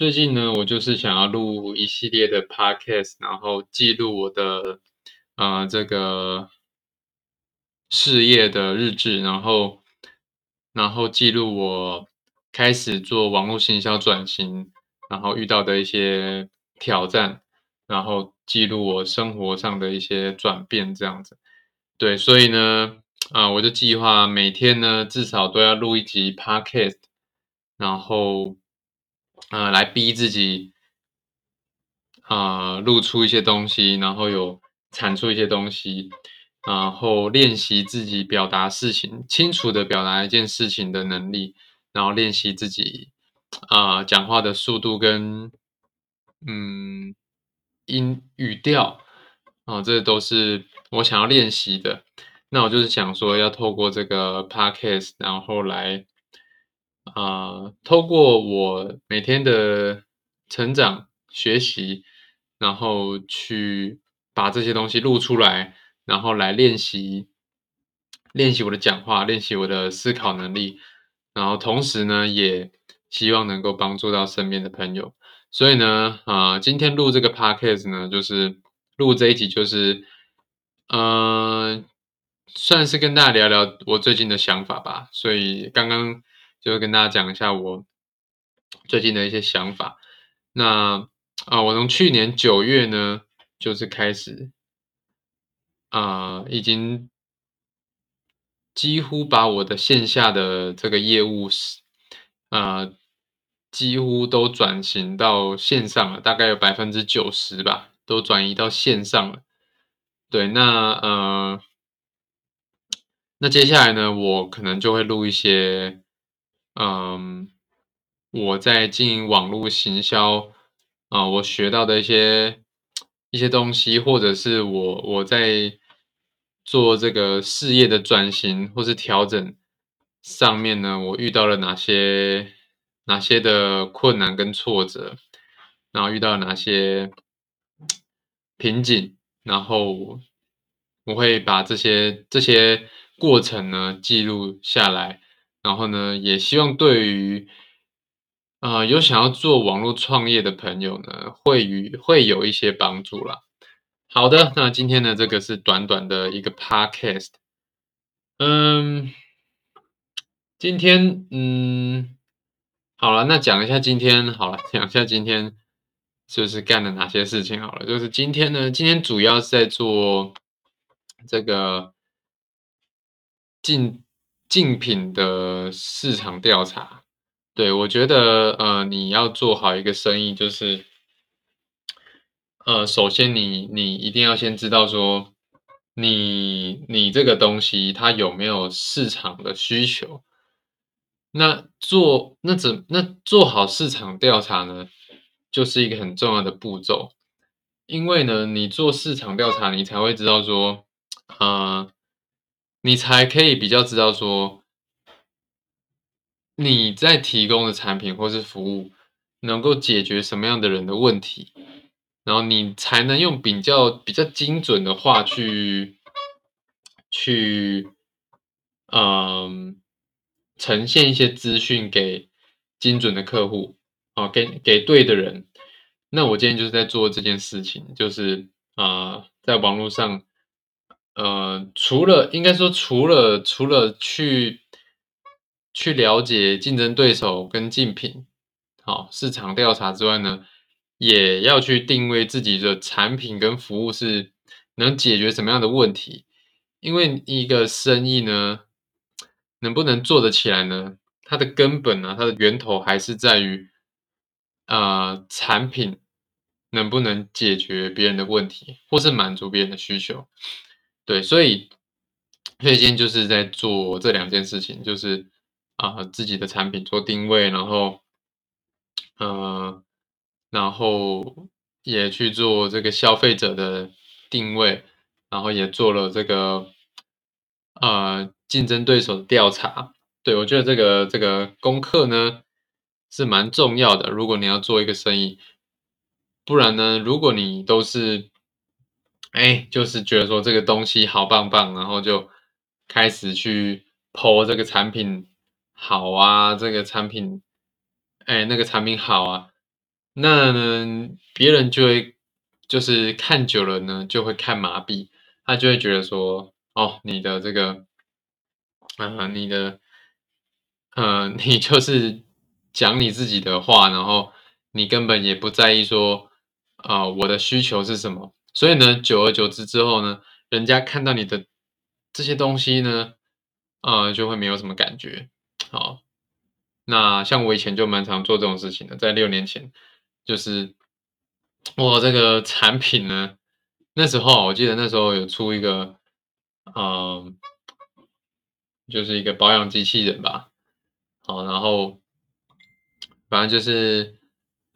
最近呢，我就是想要录一系列的 podcast，然后记录我的呃这个事业的日志，然后然后记录我开始做网络行销转型，然后遇到的一些挑战，然后记录我生活上的一些转变，这样子。对，所以呢，啊，我就计划每天呢至少都要录一集 podcast，然后。呃，来逼自己，啊，露出一些东西，然后有产出一些东西，然后练习自己表达事情，清楚的表达一件事情的能力，然后练习自己，啊，讲话的速度跟，嗯，音语调，啊，这都是我想要练习的。那我就是想说，要透过这个 podcast，然后来。啊，透过我每天的成长学习，然后去把这些东西录出来，然后来练习练习我的讲话，练习我的思考能力，然后同时呢，也希望能够帮助到身边的朋友。所以呢，啊，今天录这个 podcast 呢，就是录这一集，就是嗯，算是跟大家聊聊我最近的想法吧。所以刚刚。就跟大家讲一下我最近的一些想法。那啊，我从去年九月呢，就是开始啊，已经几乎把我的线下的这个业务是啊，几乎都转型到线上了，大概有百分之九十吧，都转移到线上了。对，那呃，那接下来呢，我可能就会录一些。嗯，我在经营网络行销啊，我学到的一些一些东西，或者是我我在做这个事业的转型或是调整上面呢，我遇到了哪些哪些的困难跟挫折，然后遇到了哪些瓶颈，然后我会把这些这些过程呢记录下来。然后呢，也希望对于啊有想要做网络创业的朋友呢，会与会有一些帮助啦。好的，那今天呢，这个是短短的一个 podcast。嗯，今天嗯，好了，那讲一下今天好了，讲一下今天就是干了哪些事情好了。就是今天呢，今天主要是在做这个进。竞品的市场调查，对我觉得，呃，你要做好一个生意，就是，呃，首先你你一定要先知道说，你你这个东西它有没有市场的需求。那做那怎那做好市场调查呢，就是一个很重要的步骤，因为呢，你做市场调查，你才会知道说，啊。你才可以比较知道说，你在提供的产品或是服务能够解决什么样的人的问题，然后你才能用比较比较精准的话去去，嗯，呈现一些资讯给精准的客户啊，给给对的人。那我今天就是在做这件事情，就是啊，在网络上。呃，除了应该说，除了除了去去了解竞争对手跟竞品，好市场调查之外呢，也要去定位自己的产品跟服务是能解决什么样的问题。因为一个生意呢，能不能做得起来呢？它的根本呢，它的源头还是在于，呃，产品能不能解决别人的问题，或是满足别人的需求。对，所以，所以今天就是在做这两件事情，就是啊，自己的产品做定位，然后，呃，然后也去做这个消费者的定位，然后也做了这个呃竞争对手的调查。对我觉得这个这个功课呢是蛮重要的，如果你要做一个生意，不然呢，如果你都是。哎，就是觉得说这个东西好棒棒，然后就开始去剖这个产品好啊，这个产品，哎，那个产品好啊，那，别人就会就是看久了呢，就会看麻痹，他就会觉得说，哦，你的这个，呃，你的，呃，你就是讲你自己的话，然后你根本也不在意说，啊、我的需求是什么。所以呢，久而久之之后呢，人家看到你的这些东西呢，呃，就会没有什么感觉。好，那像我以前就蛮常做这种事情的，在六年前，就是我这个产品呢，那时候我记得那时候有出一个，嗯，就是一个保养机器人吧，好，然后反正就是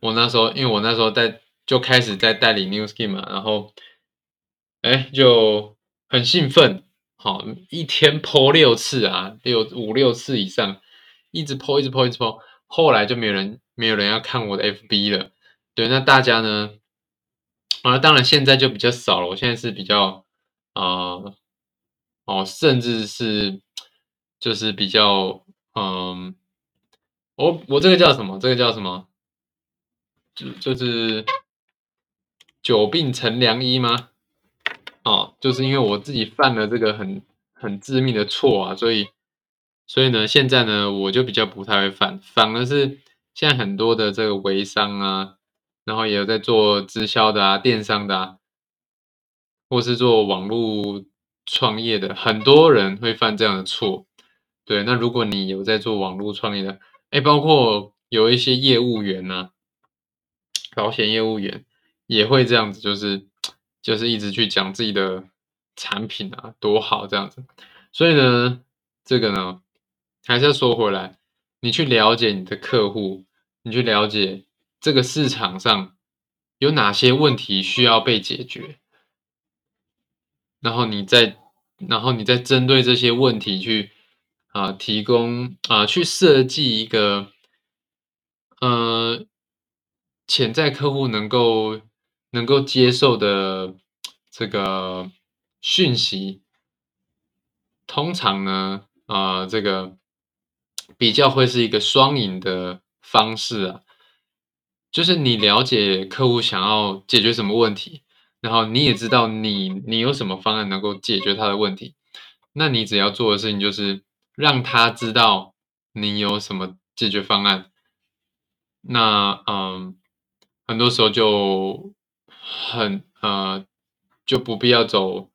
我那时候，因为我那时候在就开始在代理 New Skin 嘛，然后哎就很兴奋，好，一天 po 六次啊，六五六次以上，一直 po 一直 po 一直 po，后来就没有人没有人要看我的 FB 了，对，那大家呢，啊，当然现在就比较少了，我现在是比较啊、哦，甚至是就是比较嗯。我我这个叫什么？这个叫什么？就就是久病成良医吗？哦，就是因为我自己犯了这个很很致命的错啊，所以所以呢，现在呢，我就比较不太会犯，反而是现在很多的这个微商啊，然后也有在做直销的啊、电商的啊，或是做网络创业的，很多人会犯这样的错。对，那如果你有在做网络创业的，哎，包括有一些业务员呢、保险业务员也会这样子，就是就是一直去讲自己的产品啊多好这样子。所以呢，这个呢还是要说回来，你去了解你的客户，你去了解这个市场上有哪些问题需要被解决，然后你再然后你再针对这些问题去啊、提供啊、去设计一个呃潜在客户能够能够接受的这个讯息，通常呢，啊，这个比较会是一个双赢的方式啊，就是你了解客户想要解决什么问题，然后你也知道你你有什么方案能够解决他的问题，那你只要做的事情就是让他知道你有什么解决方案，那嗯，很多时候就很呃就不必要走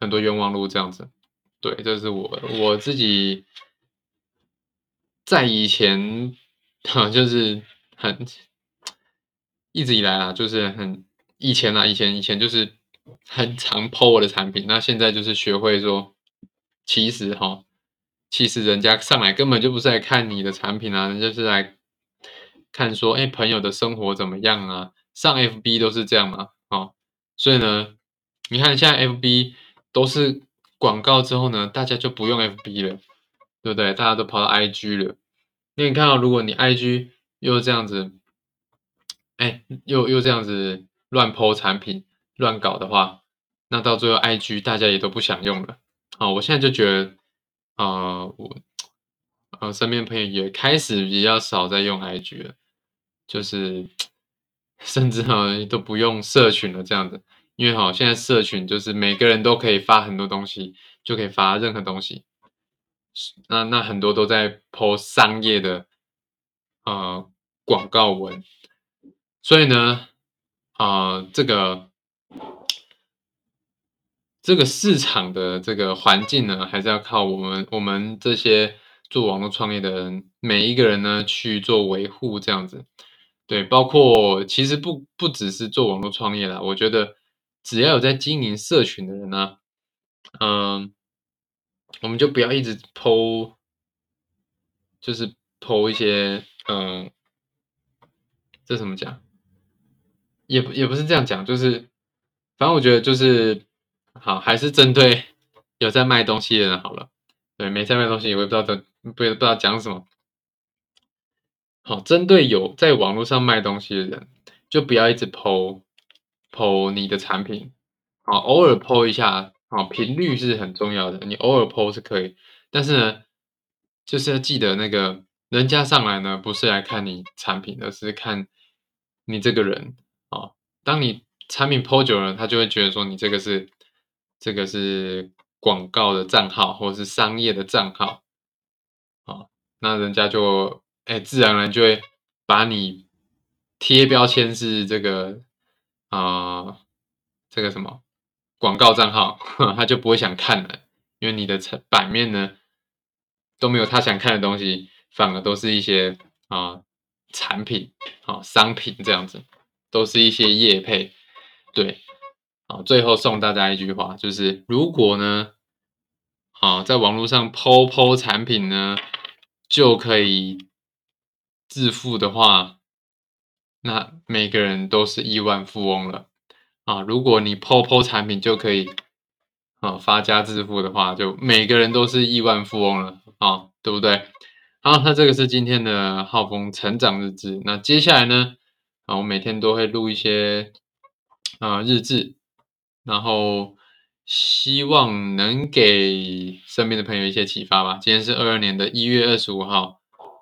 很多冤枉路这样子。对，这是我我自己在以前哈，就是很一直以来啦，就是很以前啦，以前以前就是很常抛我的产品，那现在就是学会说，其实哈，其实人家上来根本就不是来看你的产品啊，人家是来看说，哎，朋友的生活怎么样啊？上 FB 都是这样嘛，哦，所以呢，你看现在 FB 都是广告之后呢，大家就不用 FB 了，对不对？大家都跑到 IG 了。那你看到，如果你 IG 又这样子，哎，又又这样子乱 po 产品、乱搞的话，那到最后 IG 大家也都不想用了。啊，我现在就觉得，啊、我呃身边朋友也开始比较少在用 IG 了，就是甚至哈都不用社群了这样子，因为哈现在社群就是每个人都可以发很多东西，就可以发任何东西，那那很多都在 po 商业的呃广告文，所以呢，啊、这个这个市场的这个环境呢，还是要靠我们我们这些做网络创业的人，每一个人呢去做维护，这样子。对，包括其实不不只是做网络创业啦，我觉得只要有在经营社群的人呢，嗯，我们就不要一直 po，就是 po 一些，嗯，这怎么讲？也也不是这样讲，就是反正我觉得就是好，还是针对有在卖东西的人好了。对，没在卖东西，我也不知道在不不知道讲什么。好，针对有在网络上卖东西的人，就不要一直 po po 你的产品，啊，偶尔 po 一下，啊，频率是很重要的，你偶尔 po 是可以，但是呢，就是要记得那个人家上来呢，不是来看你产品，而是看你这个人。啊。当你产品 PO 久了，他就会觉得说你这个是这个是广告的账号，或者是商业的账号，啊，那人家就哎自然而然就会把你贴标签是这个啊这个什么广告账号，他就不会想看了，因为你的成版面呢都没有他想看的东西，反而都是一些啊产品啊商品这样子。都是一些业配，对，啊，最后送大家一句话，就是如果呢，啊，在网络上抛抛产品呢，就可以致富的话，那每个人都是亿万富翁了啊！如果你抛抛产品就可以啊发家致富的话，就每个人都是亿万富翁了啊，对不对？好，那这个是今天的浩峰成长日志，那接下来呢？啊，我每天都会录一些啊日志，然后希望能给身边的朋友一些启发吧。今天是二二年的一月二十五号，